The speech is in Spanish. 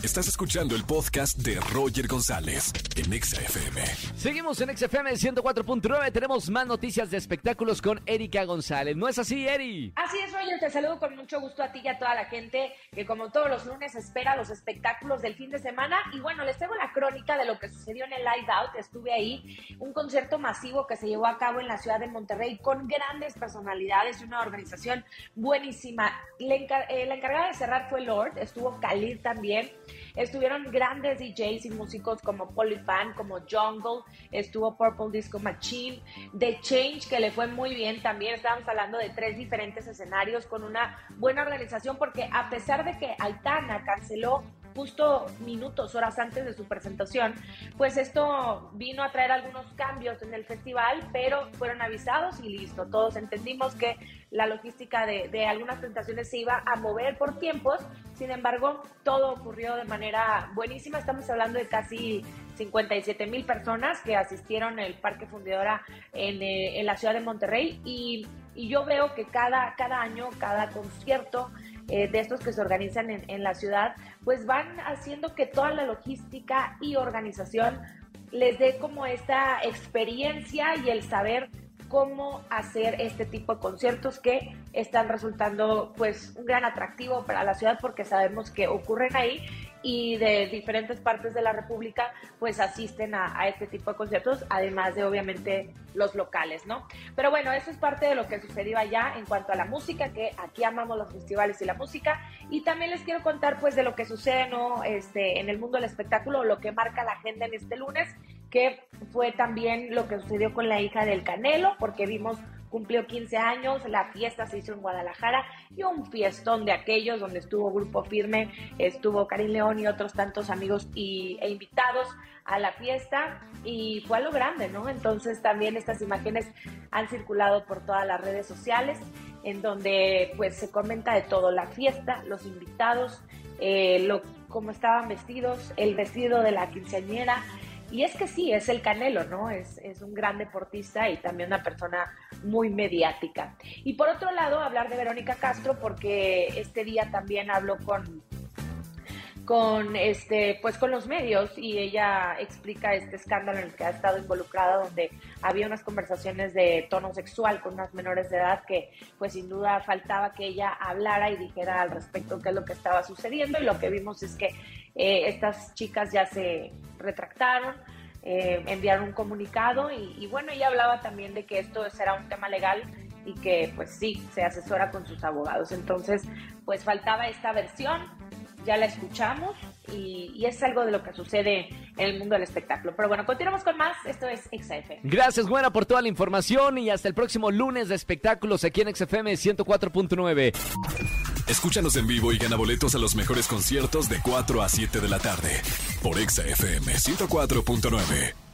Estás escuchando el podcast de Roger González en XFM. Seguimos en XFM 104.9. Tenemos más noticias de espectáculos con Erika González. ¿No es así, Eri? Así es, Roger. Te saludo con mucho gusto a ti y a toda la gente que, como todos los lunes, espera los espectáculos del fin de semana. Y bueno, les tengo la crónica de lo que sucedió en el Live Out. Estuve ahí, un concierto masivo que se llevó a cabo en la ciudad de Monterrey con grandes personalidades y una organización buenísima. Eh, la encargada de cerrar fue Lord, estuvo Khalid también. Estuvieron grandes DJs y músicos como Polypan, como Jungle, estuvo Purple Disco Machine, The Change, que le fue muy bien también. Estábamos hablando de tres diferentes escenarios con una buena organización, porque a pesar de que Aitana canceló justo minutos, horas antes de su presentación, pues esto vino a traer algunos cambios en el festival, pero fueron avisados y listo. Todos entendimos que la logística de, de algunas presentaciones se iba a mover por tiempos, sin embargo, todo ocurrió de manera buenísima. Estamos hablando de casi 57 mil personas que asistieron al Parque Fundidora en, eh, en, la ciudad de Monterrey y, y yo veo que cada, cada año, cada concierto, eh, de estos que se organizan en, en la ciudad, pues van haciendo que toda la logística y organización les dé como esta experiencia y el saber cómo hacer este tipo de conciertos que están resultando pues un gran atractivo para la ciudad porque sabemos que ocurren ahí y de diferentes partes de la República pues asisten a, este tipo de conciertos, además de obviamente los locales, ¿no? Pero bueno, eso es parte de lo que sucedió allá en cuanto a la música, que aquí amamos los festivales y la música, y también les quiero contar pues de lo que sucede, ¿no? Este, en el mundo del espectáculo, lo que marca la agenda en este lunes, que fue también lo que sucedió con la hija del Canelo, porque vimos cumplió 15 años, la fiesta se hizo en Guadalajara y un fiestón de aquellos donde estuvo Grupo Firme, estuvo Karim León y otros tantos amigos y, e invitados a la fiesta y fue a lo grande, ¿no? Entonces también estas imágenes han circulado por todas las redes sociales en donde pues se comenta de todo, la fiesta, los invitados, eh, cómo estaban vestidos, el vestido de la quinceañera, y es que sí, es el Canelo, ¿no? Es, es, un gran deportista y también una persona muy mediática. Y por otro lado, hablar de Verónica Castro, porque este día también habló con, con este pues con los medios y ella explica este escándalo en el que ha estado involucrada donde había unas conversaciones de tono sexual con unas menores de edad que pues sin duda faltaba que ella hablara y dijera al respecto qué es lo que estaba sucediendo y lo que vimos es que eh, estas chicas ya se retractaron eh, enviaron un comunicado y, y bueno ella hablaba también de que esto será un tema legal y que pues sí se asesora con sus abogados entonces pues faltaba esta versión ya la escuchamos y, es algo de lo que sucede en el mundo del espectáculo. Pero bueno, continuamos con más. Esto es XFM. Gracias, buena, por toda la información y hasta el próximo lunes de espectáculos aquí en XFM 104.9. Escúchanos en vivo y gana boletos a los mejores conciertos de 4 a 7 de la tarde por XFM 104.9.